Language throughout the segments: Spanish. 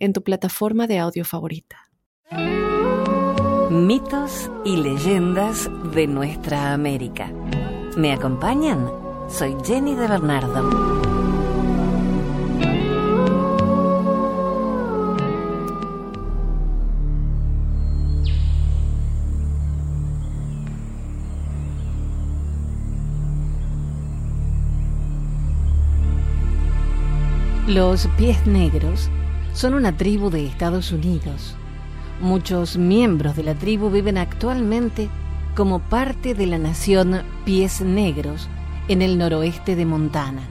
en tu plataforma de audio favorita. Mitos y leyendas de nuestra América. ¿Me acompañan? Soy Jenny de Bernardo. Los pies negros son una tribu de Estados Unidos. Muchos miembros de la tribu viven actualmente como parte de la nación Pies Negros en el noroeste de Montana.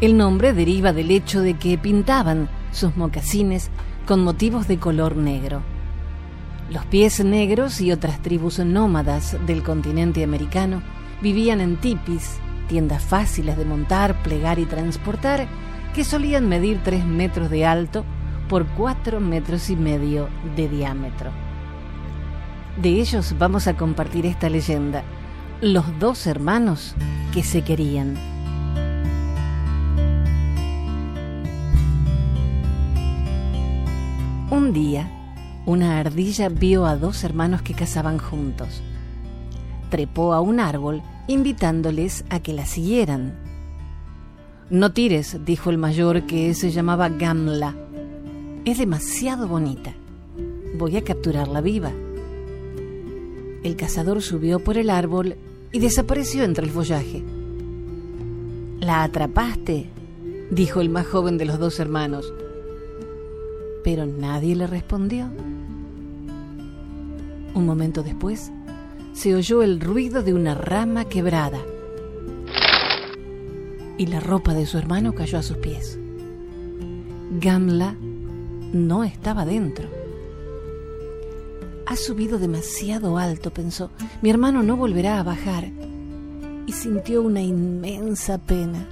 El nombre deriva del hecho de que pintaban sus mocasines con motivos de color negro. Los pies negros y otras tribus nómadas del continente americano vivían en tipis, tiendas fáciles de montar, plegar y transportar, que solían medir 3 metros de alto por 4 metros y medio de diámetro. De ellos vamos a compartir esta leyenda, los dos hermanos que se querían. Un día, una ardilla vio a dos hermanos que cazaban juntos. Trepó a un árbol invitándoles a que la siguieran. No tires, dijo el mayor que se llamaba Gamla. Es demasiado bonita. Voy a capturarla viva. El cazador subió por el árbol y desapareció entre el follaje. La atrapaste, dijo el más joven de los dos hermanos. Pero nadie le respondió. Un momento después, se oyó el ruido de una rama quebrada y la ropa de su hermano cayó a sus pies. Gamla no estaba dentro. Ha subido demasiado alto, pensó. Mi hermano no volverá a bajar. Y sintió una inmensa pena.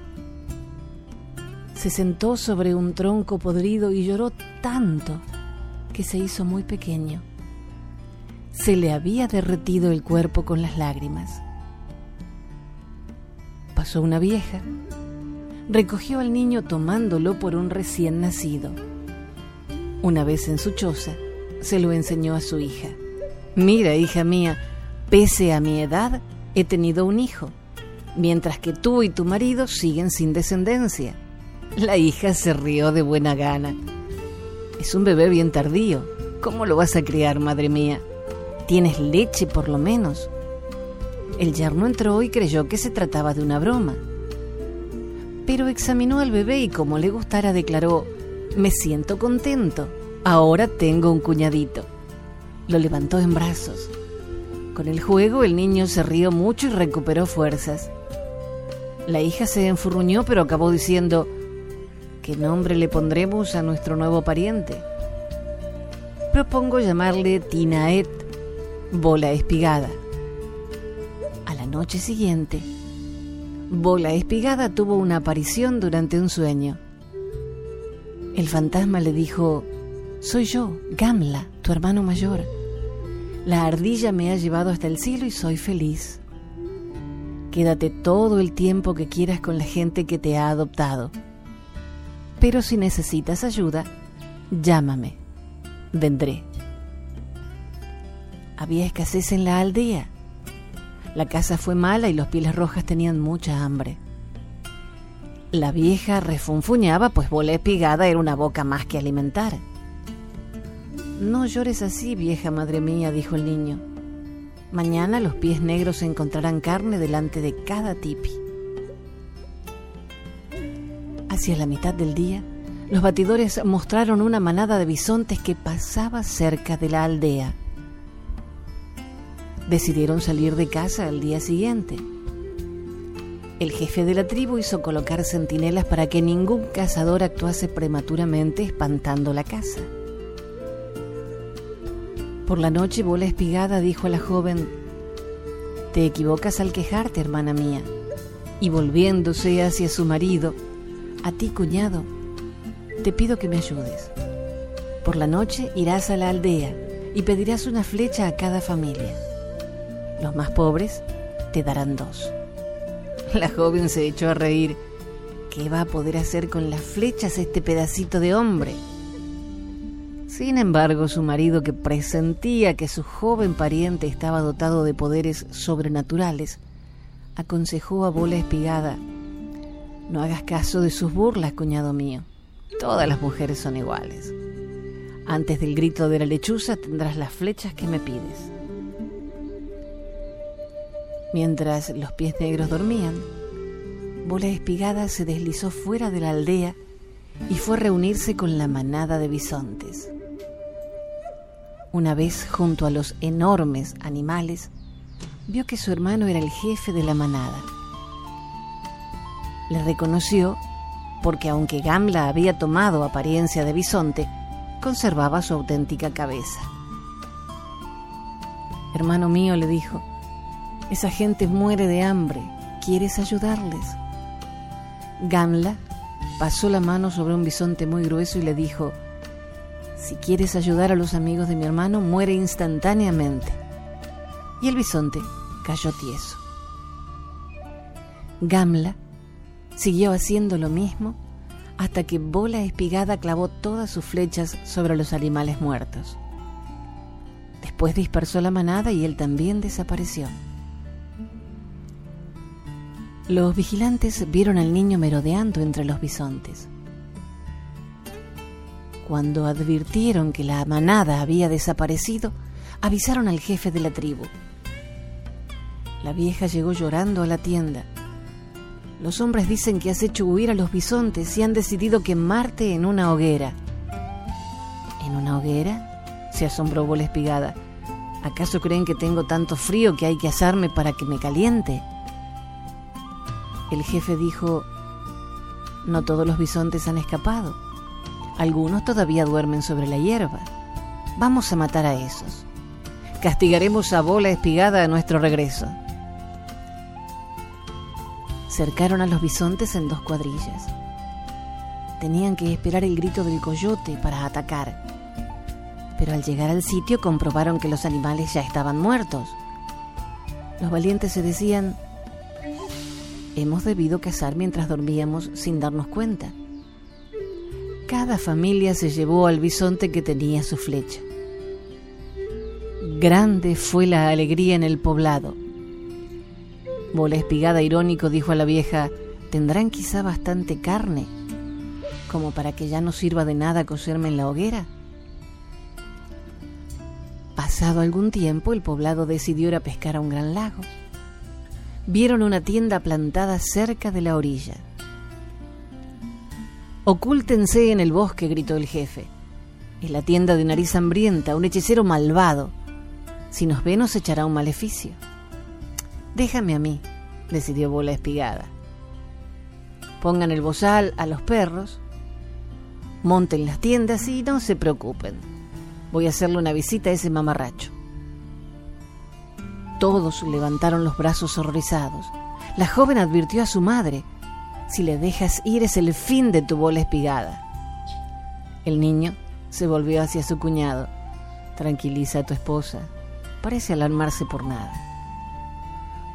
Se sentó sobre un tronco podrido y lloró tanto que se hizo muy pequeño. Se le había derretido el cuerpo con las lágrimas. Pasó una vieja recogió al niño tomándolo por un recién nacido. Una vez en su choza, se lo enseñó a su hija. Mira, hija mía, pese a mi edad, he tenido un hijo, mientras que tú y tu marido siguen sin descendencia. La hija se rió de buena gana. Es un bebé bien tardío. ¿Cómo lo vas a criar, madre mía? Tienes leche por lo menos. El yerno entró y creyó que se trataba de una broma pero examinó al bebé y como le gustara declaró, me siento contento, ahora tengo un cuñadito. Lo levantó en brazos. Con el juego el niño se rió mucho y recuperó fuerzas. La hija se enfurruñó pero acabó diciendo, ¿qué nombre le pondremos a nuestro nuevo pariente? Propongo llamarle Tinaet, bola espigada. Noche siguiente, Bola Espigada tuvo una aparición durante un sueño. El fantasma le dijo, soy yo, Gamla, tu hermano mayor. La ardilla me ha llevado hasta el cielo y soy feliz. Quédate todo el tiempo que quieras con la gente que te ha adoptado. Pero si necesitas ayuda, llámame. Vendré. Había escasez en la aldea la casa fue mala y los pieles rojas tenían mucha hambre. La vieja refunfuñaba, pues bola espigada era una boca más que alimentar. No llores así, vieja madre mía, dijo el niño. Mañana los pies negros encontrarán carne delante de cada tipi. Hacia la mitad del día, los batidores mostraron una manada de bisontes que pasaba cerca de la aldea decidieron salir de casa al día siguiente. El jefe de la tribu hizo colocar centinelas para que ningún cazador actuase prematuramente espantando la casa. Por la noche, Bola Espigada dijo a la joven, Te equivocas al quejarte, hermana mía. Y volviéndose hacia su marido, A ti, cuñado, te pido que me ayudes. Por la noche irás a la aldea y pedirás una flecha a cada familia. Los más pobres te darán dos. La joven se echó a reír. ¿Qué va a poder hacer con las flechas este pedacito de hombre? Sin embargo, su marido, que presentía que su joven pariente estaba dotado de poderes sobrenaturales, aconsejó a Bola Espigada, no hagas caso de sus burlas, cuñado mío. Todas las mujeres son iguales. Antes del grito de la lechuza tendrás las flechas que me pides. Mientras los pies negros dormían, Bola Espigada se deslizó fuera de la aldea y fue a reunirse con la manada de bisontes. Una vez junto a los enormes animales, vio que su hermano era el jefe de la manada. Le reconoció porque aunque Gamla había tomado apariencia de bisonte, conservaba su auténtica cabeza. Hermano mío, le dijo, esa gente muere de hambre, ¿quieres ayudarles? Gamla pasó la mano sobre un bisonte muy grueso y le dijo, si quieres ayudar a los amigos de mi hermano, muere instantáneamente. Y el bisonte cayó tieso. Gamla siguió haciendo lo mismo hasta que Bola Espigada clavó todas sus flechas sobre los animales muertos. Después dispersó la manada y él también desapareció. Los vigilantes vieron al niño merodeando entre los bisontes. Cuando advirtieron que la manada había desaparecido, avisaron al jefe de la tribu. La vieja llegó llorando a la tienda. Los hombres dicen que has hecho huir a los bisontes y han decidido quemarte en una hoguera. ¿En una hoguera? se asombró Bola Espigada. ¿Acaso creen que tengo tanto frío que hay que asarme para que me caliente? El jefe dijo, no todos los bisontes han escapado. Algunos todavía duermen sobre la hierba. Vamos a matar a esos. Castigaremos a bola espigada a nuestro regreso. Cercaron a los bisontes en dos cuadrillas. Tenían que esperar el grito del coyote para atacar. Pero al llegar al sitio comprobaron que los animales ya estaban muertos. Los valientes se decían, hemos debido cazar mientras dormíamos sin darnos cuenta. Cada familia se llevó al bisonte que tenía su flecha. Grande fue la alegría en el poblado. Bola espigada irónico dijo a la vieja, ¿tendrán quizá bastante carne como para que ya no sirva de nada cocerme en la hoguera? Pasado algún tiempo, el poblado decidió ir a pescar a un gran lago. Vieron una tienda plantada cerca de la orilla. Ocúltense en el bosque, gritó el jefe. Es la tienda de nariz hambrienta, un hechicero malvado. Si nos ve nos echará un maleficio. Déjame a mí, decidió Bola Espigada. Pongan el bozal a los perros, monten las tiendas y no se preocupen. Voy a hacerle una visita a ese mamarracho. Todos levantaron los brazos horrorizados. La joven advirtió a su madre, si le dejas ir es el fin de tu bola espigada. El niño se volvió hacia su cuñado. Tranquiliza a tu esposa. Parece alarmarse por nada.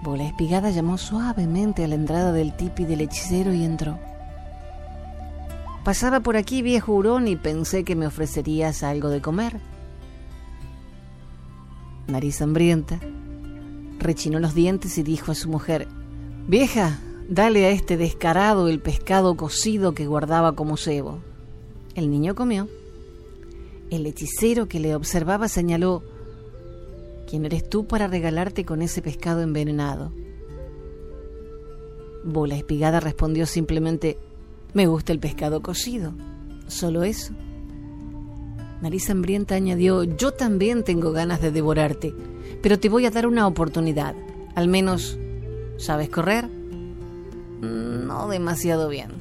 Bola Espigada llamó suavemente a la entrada del tipi del hechicero y entró. Pasaba por aquí, viejo hurón, y pensé que me ofrecerías algo de comer. Nariz hambrienta, rechinó los dientes y dijo a su mujer, Vieja, Dale a este descarado el pescado cocido que guardaba como cebo. El niño comió. El hechicero que le observaba señaló, ¿quién eres tú para regalarte con ese pescado envenenado? Bola Espigada respondió simplemente, me gusta el pescado cocido, solo eso. Nariz Hambrienta añadió, yo también tengo ganas de devorarte, pero te voy a dar una oportunidad. Al menos, ¿sabes correr? no demasiado bien.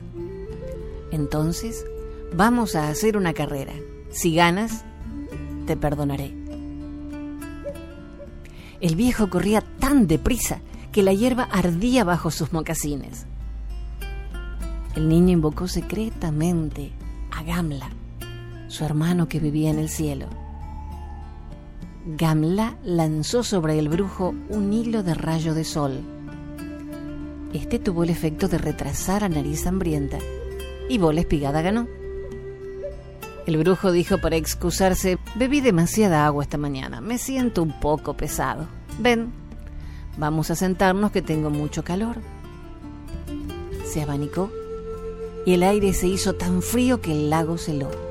Entonces, vamos a hacer una carrera. Si ganas, te perdonaré. El viejo corría tan deprisa que la hierba ardía bajo sus mocasines. El niño invocó secretamente a Gamla, su hermano que vivía en el cielo. Gamla lanzó sobre el brujo un hilo de rayo de sol. Este tuvo el efecto de retrasar a Nariz Hambrienta y Bola Espigada ganó. El brujo dijo para excusarse, bebí demasiada agua esta mañana, me siento un poco pesado. Ven, vamos a sentarnos que tengo mucho calor. Se abanicó y el aire se hizo tan frío que el lago se.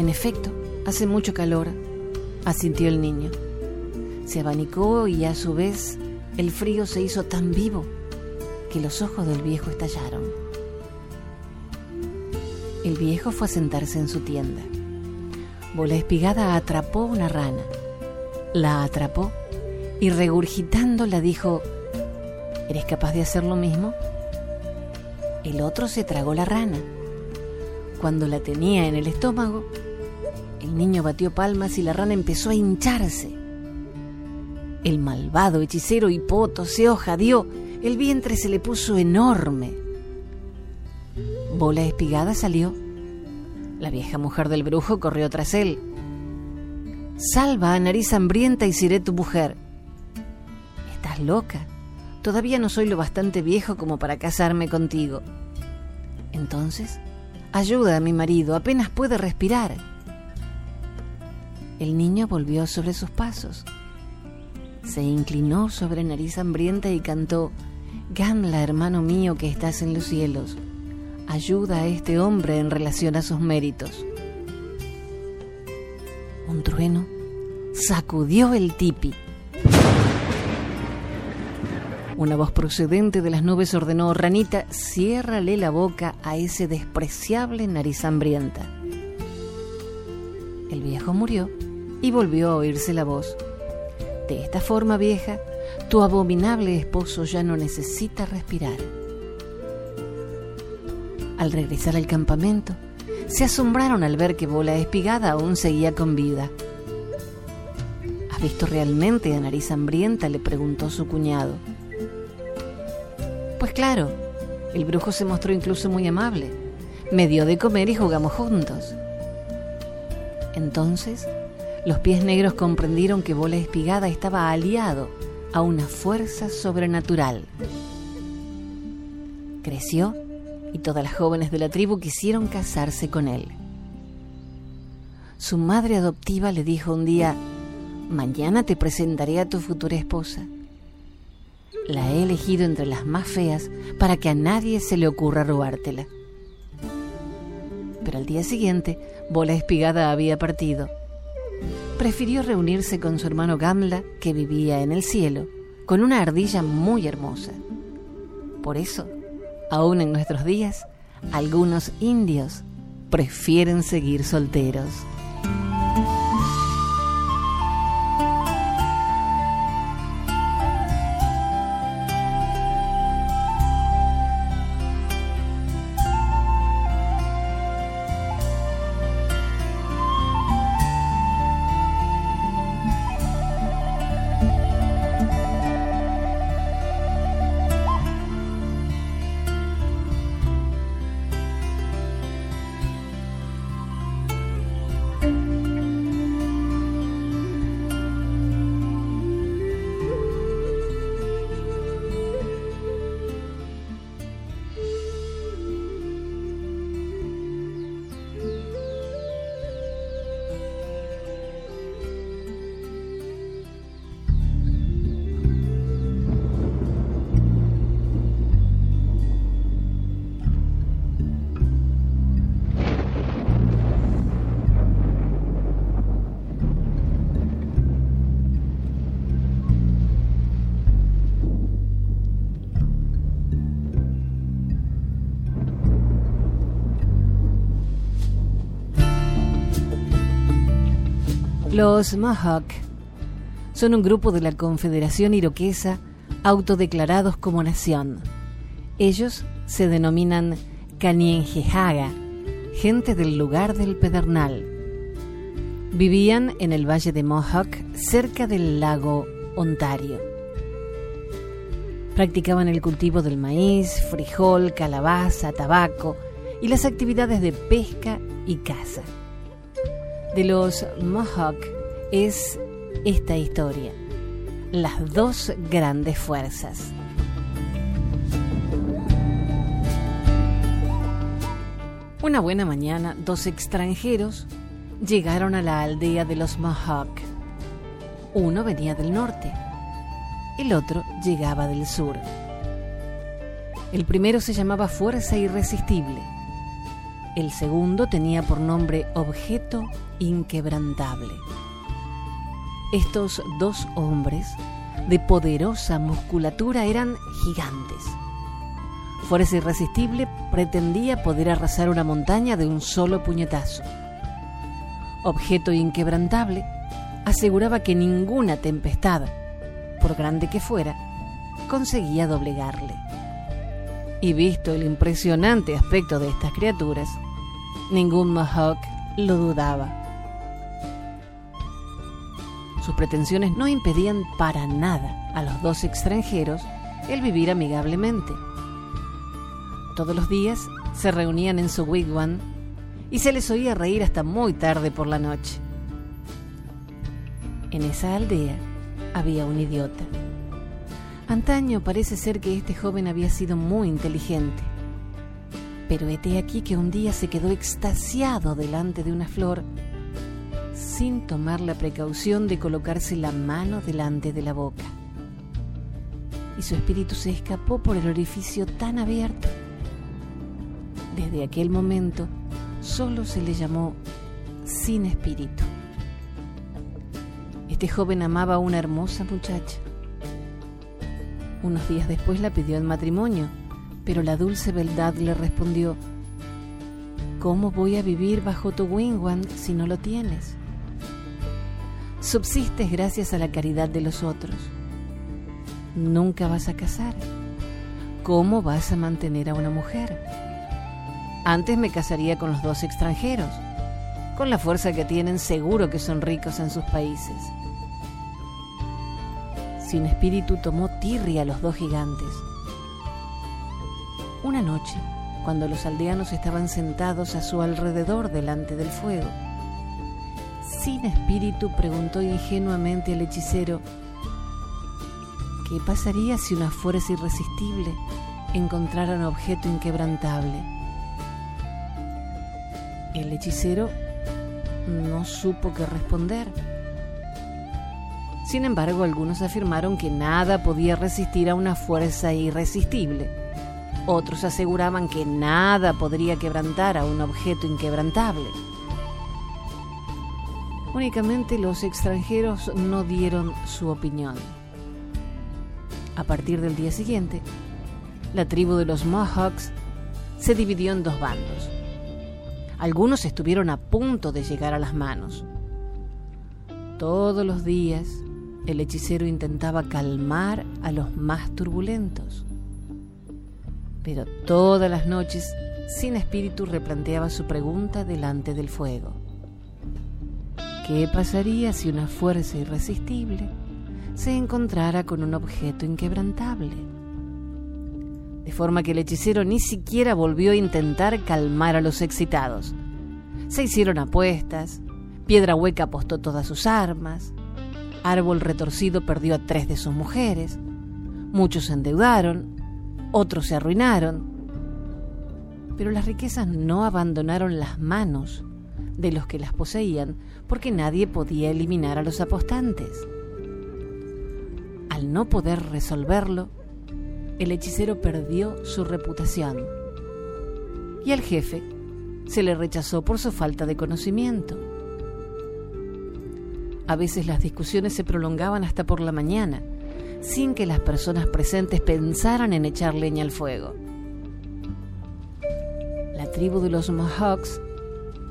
En efecto, hace mucho calor, asintió el niño. Se abanicó y a su vez el frío se hizo tan vivo que los ojos del viejo estallaron. El viejo fue a sentarse en su tienda. Bola Espigada atrapó una rana. La atrapó y regurgitándola dijo, ¿Eres capaz de hacer lo mismo? El otro se tragó la rana. Cuando la tenía en el estómago, el niño batió palmas y la rana empezó a hincharse. El malvado hechicero Hipoto se ojadió, el vientre se le puso enorme. Bola espigada salió. La vieja mujer del brujo corrió tras él. Salva a nariz hambrienta y seré tu mujer. Estás loca. Todavía no soy lo bastante viejo como para casarme contigo. Entonces, ayuda a mi marido, apenas puede respirar. El niño volvió sobre sus pasos. Se inclinó sobre nariz hambrienta y cantó, Gamla, hermano mío que estás en los cielos, ayuda a este hombre en relación a sus méritos. Un trueno sacudió el tipi una voz procedente de las nubes ordenó, Ranita, ciérrale la boca a ese despreciable nariz hambrienta. El viejo murió y volvió a oírse la voz. De esta forma, vieja, tu abominable esposo ya no necesita respirar. Al regresar al campamento, se asombraron al ver que Bola Espigada aún seguía con vida. ¿Has visto realmente a Nariz Hambrienta? le preguntó su cuñado. Pues claro, el brujo se mostró incluso muy amable. Me dio de comer y jugamos juntos. Entonces, los pies negros comprendieron que Bola Espigada estaba aliado a una fuerza sobrenatural. Creció y todas las jóvenes de la tribu quisieron casarse con él. Su madre adoptiva le dijo un día, mañana te presentaré a tu futura esposa. La he elegido entre las más feas para que a nadie se le ocurra robártela. Pero al día siguiente, Bola Espigada había partido. Prefirió reunirse con su hermano Gamla, que vivía en el cielo, con una ardilla muy hermosa. Por eso, aún en nuestros días, algunos indios prefieren seguir solteros. Los Mohawk son un grupo de la Confederación Iroquesa autodeclarados como nación. Ellos se denominan Kanienjehaga, gente del lugar del Pedernal. Vivían en el valle de Mohawk, cerca del lago Ontario. Practicaban el cultivo del maíz, frijol, calabaza, tabaco y las actividades de pesca y caza. De los Mohawk es esta historia, las dos grandes fuerzas. Una buena mañana, dos extranjeros llegaron a la aldea de los Mohawk. Uno venía del norte, el otro llegaba del sur. El primero se llamaba Fuerza Irresistible. El segundo tenía por nombre Objeto Inquebrantable. Estos dos hombres, de poderosa musculatura, eran gigantes. Fuerza Irresistible pretendía poder arrasar una montaña de un solo puñetazo. Objeto Inquebrantable aseguraba que ninguna tempestad, por grande que fuera, conseguía doblegarle. Y visto el impresionante aspecto de estas criaturas, ningún Mohawk lo dudaba. Sus pretensiones no impedían para nada a los dos extranjeros el vivir amigablemente. Todos los días se reunían en su wigwam y se les oía reír hasta muy tarde por la noche. En esa aldea había un idiota. Antaño parece ser que este joven había sido muy inteligente, pero hete aquí que un día se quedó extasiado delante de una flor sin tomar la precaución de colocarse la mano delante de la boca. Y su espíritu se escapó por el orificio tan abierto. Desde aquel momento solo se le llamó sin espíritu. Este joven amaba a una hermosa muchacha. Unos días después la pidió en matrimonio, pero la dulce beldad le respondió, ¿Cómo voy a vivir bajo tu wingwan si no lo tienes? Subsistes gracias a la caridad de los otros. Nunca vas a casar. ¿Cómo vas a mantener a una mujer? Antes me casaría con los dos extranjeros. Con la fuerza que tienen, seguro que son ricos en sus países. Sin espíritu tomó tirria a los dos gigantes. Una noche, cuando los aldeanos estaban sentados a su alrededor delante del fuego, sin espíritu preguntó ingenuamente al hechicero, ¿qué pasaría si una fuerza irresistible encontrara un objeto inquebrantable? El hechicero no supo qué responder. Sin embargo, algunos afirmaron que nada podía resistir a una fuerza irresistible. Otros aseguraban que nada podría quebrantar a un objeto inquebrantable. Únicamente los extranjeros no dieron su opinión. A partir del día siguiente, la tribu de los Mohawks se dividió en dos bandos. Algunos estuvieron a punto de llegar a las manos. Todos los días el hechicero intentaba calmar a los más turbulentos. Pero todas las noches, sin espíritu, replanteaba su pregunta delante del fuego. ¿Qué pasaría si una fuerza irresistible se encontrara con un objeto inquebrantable? de forma que el hechicero ni siquiera volvió a intentar calmar a los excitados. Se hicieron apuestas, Piedra Hueca apostó todas sus armas, Árbol Retorcido perdió a tres de sus mujeres, muchos se endeudaron, otros se arruinaron, pero las riquezas no abandonaron las manos de los que las poseían porque nadie podía eliminar a los apostantes. Al no poder resolverlo, el hechicero perdió su reputación y al jefe se le rechazó por su falta de conocimiento. A veces las discusiones se prolongaban hasta por la mañana, sin que las personas presentes pensaran en echar leña al fuego. La tribu de los Mohawks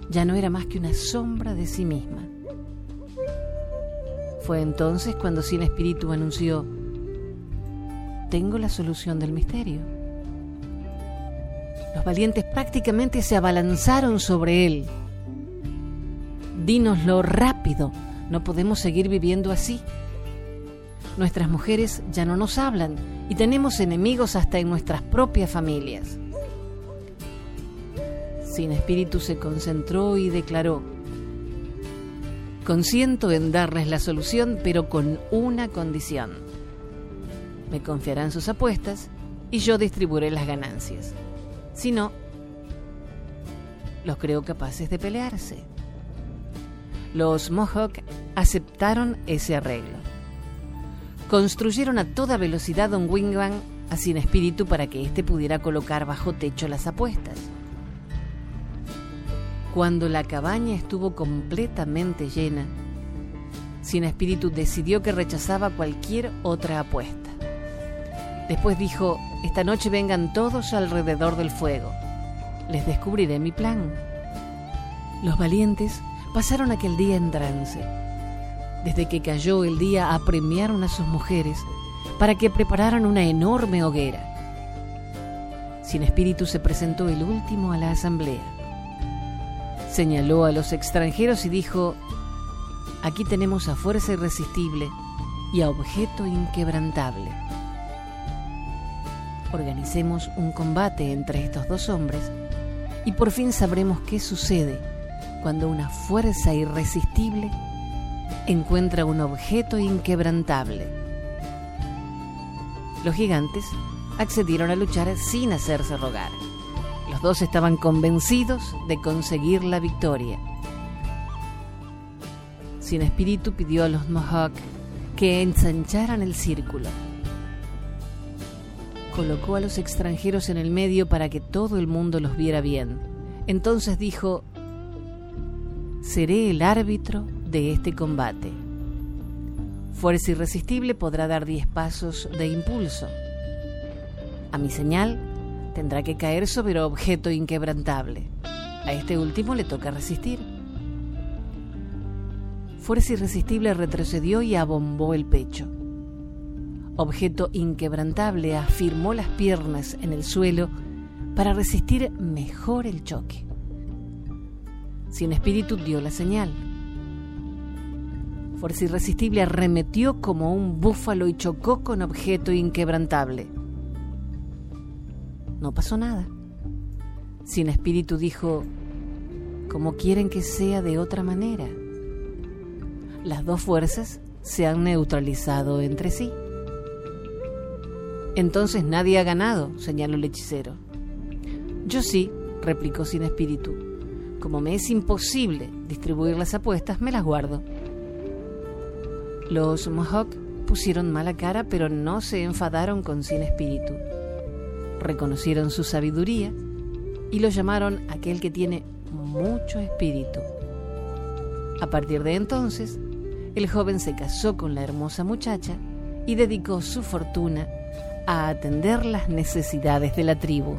ya no era más que una sombra de sí misma. Fue entonces cuando Sin Espíritu anunció, tengo la solución del misterio. Los valientes prácticamente se abalanzaron sobre él. dínoslo rápido. No podemos seguir viviendo así. Nuestras mujeres ya no nos hablan y tenemos enemigos hasta en nuestras propias familias. Sin espíritu se concentró y declaró, Consiento en darles la solución, pero con una condición. Me confiarán sus apuestas y yo distribuiré las ganancias. Si no, los creo capaces de pelearse. Los Mohawk aceptaron ese arreglo. Construyeron a toda velocidad un wingman a sin espíritu para que éste pudiera colocar bajo techo las apuestas. Cuando la cabaña estuvo completamente llena, Sin Espíritu decidió que rechazaba cualquier otra apuesta. Después dijo, esta noche vengan todos alrededor del fuego. Les descubriré mi plan. Los valientes pasaron aquel día en trance. Desde que cayó el día apremiaron a sus mujeres para que prepararan una enorme hoguera. Sin espíritu se presentó el último a la asamblea. Señaló a los extranjeros y dijo, aquí tenemos a fuerza irresistible y a objeto inquebrantable. Organicemos un combate entre estos dos hombres y por fin sabremos qué sucede cuando una fuerza irresistible encuentra un objeto inquebrantable. Los gigantes accedieron a luchar sin hacerse rogar. Los dos estaban convencidos de conseguir la victoria. Sin espíritu pidió a los Mohawk que ensancharan el círculo. Colocó a los extranjeros en el medio para que todo el mundo los viera bien. Entonces dijo, seré el árbitro de este combate. Fuerza irresistible podrá dar diez pasos de impulso. A mi señal, tendrá que caer sobre objeto inquebrantable. A este último le toca resistir. Fuerza irresistible retrocedió y abombó el pecho. Objeto inquebrantable afirmó las piernas en el suelo para resistir mejor el choque. Sin espíritu dio la señal. Fuerza irresistible arremetió como un búfalo y chocó con objeto inquebrantable. No pasó nada. Sin espíritu dijo, ¿cómo quieren que sea de otra manera? Las dos fuerzas se han neutralizado entre sí. Entonces nadie ha ganado, señaló el hechicero. Yo sí, replicó sin espíritu. Como me es imposible distribuir las apuestas, me las guardo. Los Mohawk pusieron mala cara, pero no se enfadaron con sin espíritu reconocieron su sabiduría y lo llamaron aquel que tiene mucho espíritu. A partir de entonces, el joven se casó con la hermosa muchacha y dedicó su fortuna a atender las necesidades de la tribu.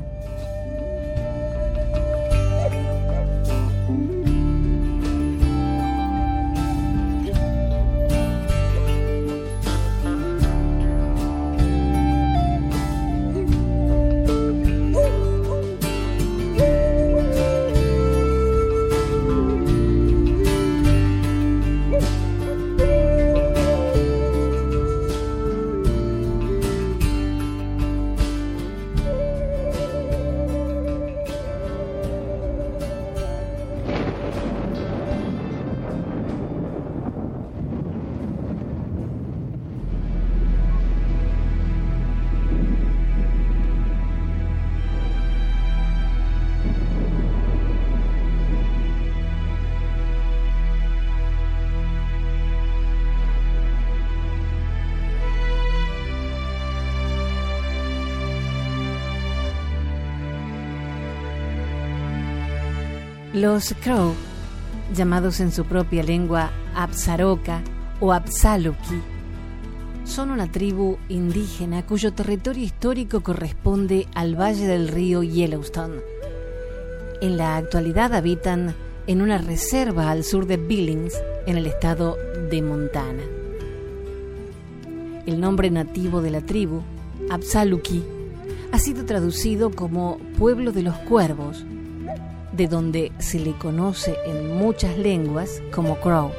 Los Crow, llamados en su propia lengua Absaroka o Absaluki, son una tribu indígena cuyo territorio histórico corresponde al valle del río Yellowstone. En la actualidad habitan en una reserva al sur de Billings, en el estado de Montana. El nombre nativo de la tribu, Absaluki, ha sido traducido como pueblo de los cuervos de donde se le conoce en muchas lenguas como Crow.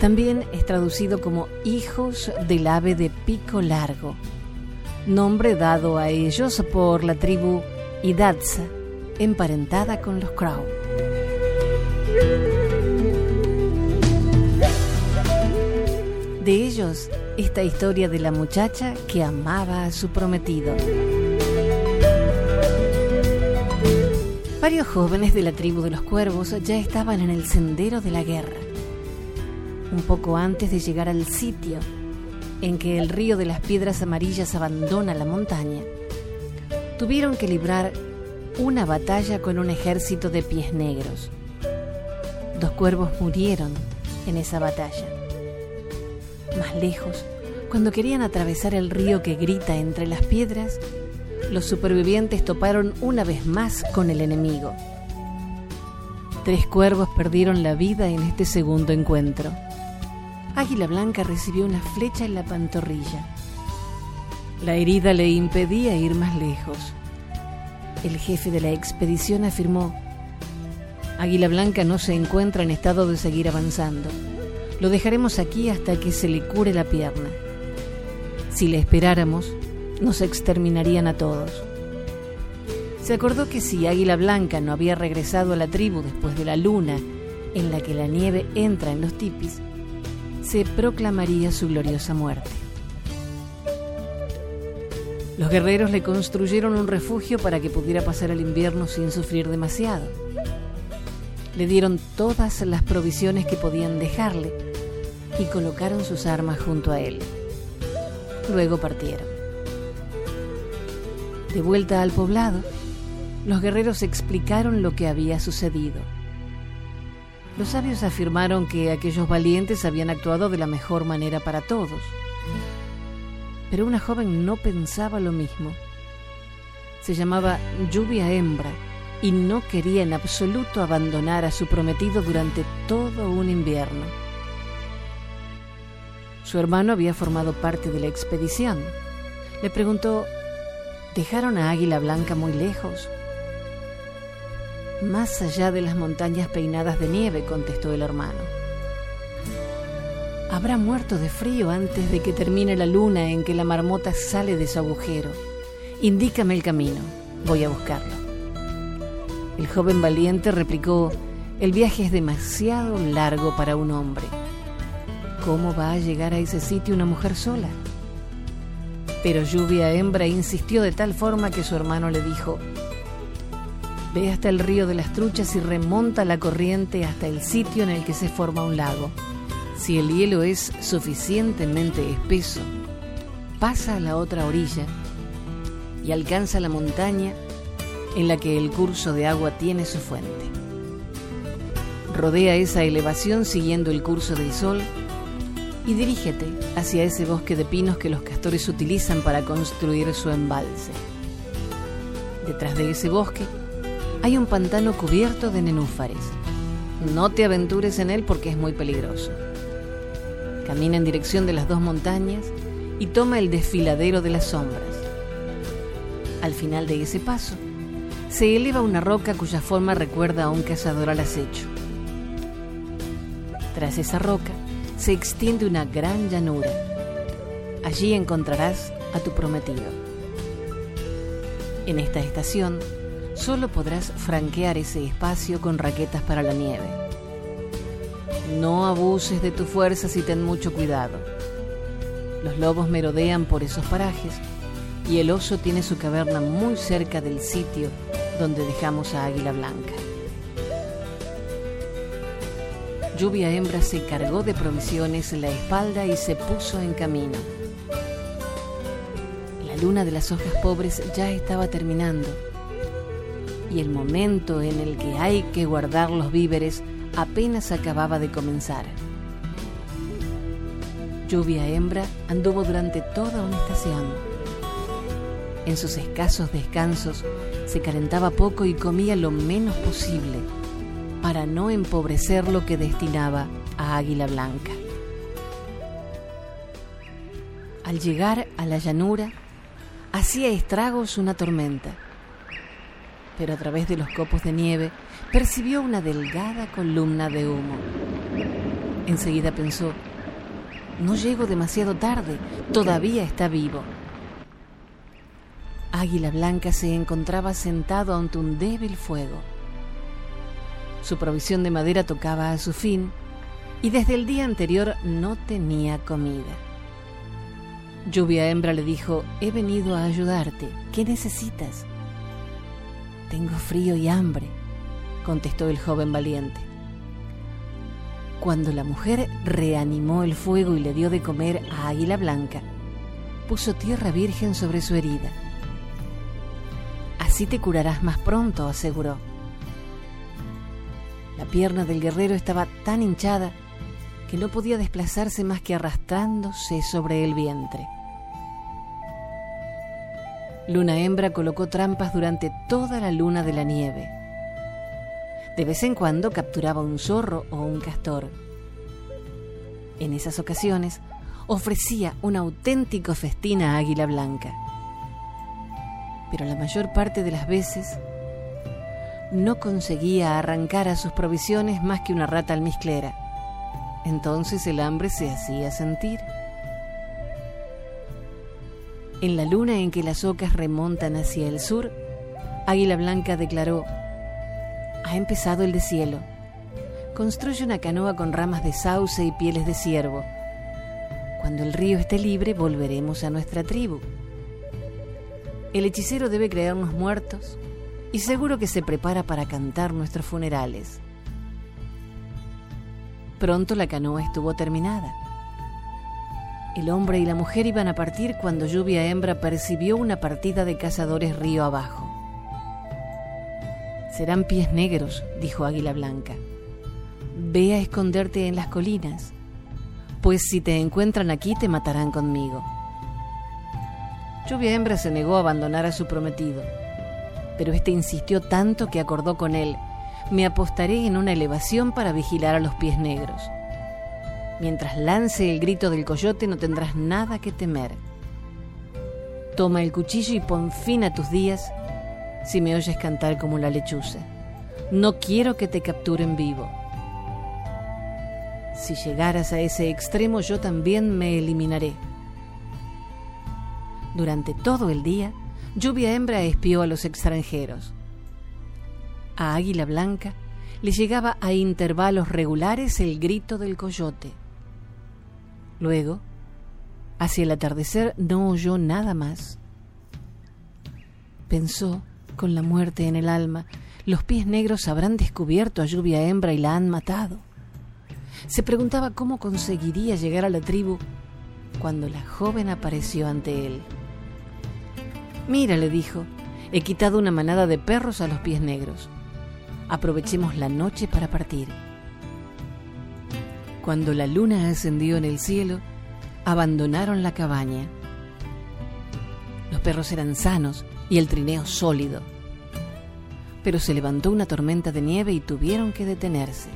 También es traducido como hijos del ave de pico largo, nombre dado a ellos por la tribu Idatsa, emparentada con los Crow. De ellos, esta historia de la muchacha que amaba a su prometido. Varios jóvenes de la tribu de los cuervos ya estaban en el sendero de la guerra. Un poco antes de llegar al sitio en que el río de las piedras amarillas abandona la montaña, tuvieron que librar una batalla con un ejército de pies negros. Dos cuervos murieron en esa batalla. Más lejos, cuando querían atravesar el río que grita entre las piedras, los supervivientes toparon una vez más con el enemigo. Tres cuervos perdieron la vida en este segundo encuentro. Águila Blanca recibió una flecha en la pantorrilla. La herida le impedía ir más lejos. El jefe de la expedición afirmó, Águila Blanca no se encuentra en estado de seguir avanzando. Lo dejaremos aquí hasta que se le cure la pierna. Si le esperáramos, nos exterminarían a todos. Se acordó que si Águila Blanca no había regresado a la tribu después de la luna en la que la nieve entra en los tipis, se proclamaría su gloriosa muerte. Los guerreros le construyeron un refugio para que pudiera pasar el invierno sin sufrir demasiado. Le dieron todas las provisiones que podían dejarle y colocaron sus armas junto a él. Luego partieron. De vuelta al poblado, los guerreros explicaron lo que había sucedido. Los sabios afirmaron que aquellos valientes habían actuado de la mejor manera para todos. Pero una joven no pensaba lo mismo. Se llamaba Lluvia Hembra y no quería en absoluto abandonar a su prometido durante todo un invierno. Su hermano había formado parte de la expedición. Le preguntó, ¿dejaron a Águila Blanca muy lejos? Más allá de las montañas peinadas de nieve, contestó el hermano. Habrá muerto de frío antes de que termine la luna en que la marmota sale de su agujero. Indícame el camino, voy a buscarlo. El joven valiente replicó, el viaje es demasiado largo para un hombre. ¿Cómo va a llegar a ese sitio una mujer sola? Pero Lluvia Hembra insistió de tal forma que su hermano le dijo, Ve hasta el río de las truchas y remonta la corriente hasta el sitio en el que se forma un lago. Si el hielo es suficientemente espeso, pasa a la otra orilla y alcanza la montaña en la que el curso de agua tiene su fuente. Rodea esa elevación siguiendo el curso del sol y dirígete hacia ese bosque de pinos que los castores utilizan para construir su embalse. Detrás de ese bosque hay un pantano cubierto de nenúfares. No te aventures en él porque es muy peligroso. Camina en dirección de las dos montañas y toma el desfiladero de las sombras. Al final de ese paso, se eleva una roca cuya forma recuerda a un cazador al acecho. Tras esa roca se extiende una gran llanura. Allí encontrarás a tu prometido. En esta estación, solo podrás franquear ese espacio con raquetas para la nieve. No abuses de tu fuerzas y ten mucho cuidado. Los lobos merodean por esos parajes y el oso tiene su caverna muy cerca del sitio donde dejamos a Águila Blanca. Lluvia Hembra se cargó de provisiones en la espalda y se puso en camino. La luna de las hojas pobres ya estaba terminando y el momento en el que hay que guardar los víveres apenas acababa de comenzar. Lluvia Hembra anduvo durante toda una estación. En sus escasos descansos se calentaba poco y comía lo menos posible para no empobrecer lo que destinaba a Águila Blanca. Al llegar a la llanura, hacía estragos una tormenta pero a través de los copos de nieve percibió una delgada columna de humo. Enseguida pensó, no llego demasiado tarde, todavía está vivo. Águila Blanca se encontraba sentado ante un débil fuego. Su provisión de madera tocaba a su fin y desde el día anterior no tenía comida. Lluvia Hembra le dijo, he venido a ayudarte, ¿qué necesitas? Tengo frío y hambre, contestó el joven valiente. Cuando la mujer reanimó el fuego y le dio de comer a Águila Blanca, puso tierra virgen sobre su herida. Así te curarás más pronto, aseguró. La pierna del guerrero estaba tan hinchada que no podía desplazarse más que arrastrándose sobre el vientre. Luna hembra colocó trampas durante toda la luna de la nieve. De vez en cuando capturaba un zorro o un castor. En esas ocasiones ofrecía un auténtico festín a Águila Blanca. Pero la mayor parte de las veces no conseguía arrancar a sus provisiones más que una rata almizclera. Entonces el hambre se hacía sentir. En la luna en que las ocas remontan hacia el sur, Águila Blanca declaró, ha empezado el deshielo. Construye una canoa con ramas de sauce y pieles de ciervo. Cuando el río esté libre, volveremos a nuestra tribu. El hechicero debe creernos muertos y seguro que se prepara para cantar nuestros funerales. Pronto la canoa estuvo terminada. El hombre y la mujer iban a partir cuando Lluvia Hembra percibió una partida de cazadores río abajo. Serán pies negros, dijo Águila Blanca. Ve a esconderte en las colinas, pues si te encuentran aquí te matarán conmigo. Lluvia Hembra se negó a abandonar a su prometido, pero este insistió tanto que acordó con él, me apostaré en una elevación para vigilar a los pies negros. Mientras lance el grito del coyote no tendrás nada que temer. Toma el cuchillo y pon fin a tus días si me oyes cantar como la lechuza. No quiero que te capturen vivo. Si llegaras a ese extremo yo también me eliminaré. Durante todo el día, Lluvia Hembra espió a los extranjeros. A Águila Blanca le llegaba a intervalos regulares el grito del coyote. Luego, hacia el atardecer, no oyó nada más. Pensó, con la muerte en el alma, los pies negros habrán descubierto a lluvia hembra y la han matado. Se preguntaba cómo conseguiría llegar a la tribu cuando la joven apareció ante él. Mira, le dijo, he quitado una manada de perros a los pies negros. Aprovechemos la noche para partir. Cuando la luna ascendió en el cielo, abandonaron la cabaña. Los perros eran sanos y el trineo sólido. Pero se levantó una tormenta de nieve y tuvieron que detenerse.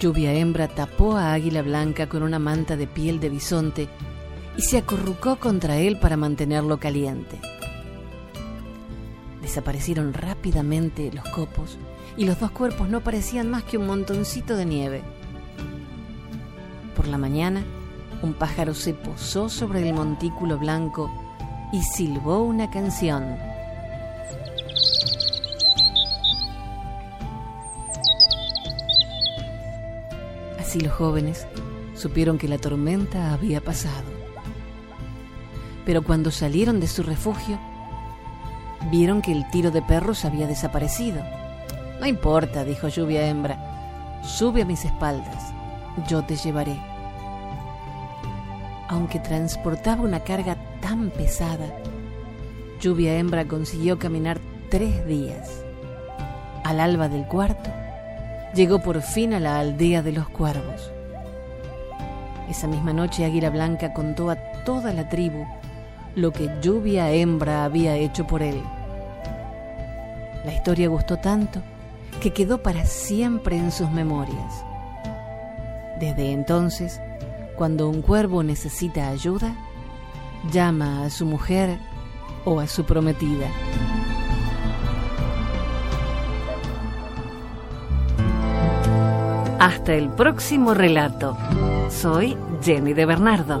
Lluvia hembra tapó a Águila Blanca con una manta de piel de bisonte y se acurrucó contra él para mantenerlo caliente. Desaparecieron rápidamente los copos y los dos cuerpos no parecían más que un montoncito de nieve. Por la mañana, un pájaro se posó sobre el montículo blanco y silbó una canción. Así los jóvenes supieron que la tormenta había pasado. Pero cuando salieron de su refugio, vieron que el tiro de perros había desaparecido. No importa, dijo Lluvia Hembra, sube a mis espaldas, yo te llevaré. Aunque transportaba una carga tan pesada, Lluvia Hembra consiguió caminar tres días. Al alba del cuarto, llegó por fin a la aldea de los cuervos. Esa misma noche Águila Blanca contó a toda la tribu lo que lluvia hembra había hecho por él. La historia gustó tanto que quedó para siempre en sus memorias. Desde entonces, cuando un cuervo necesita ayuda, llama a su mujer o a su prometida. Hasta el próximo relato. Soy Jenny de Bernardo.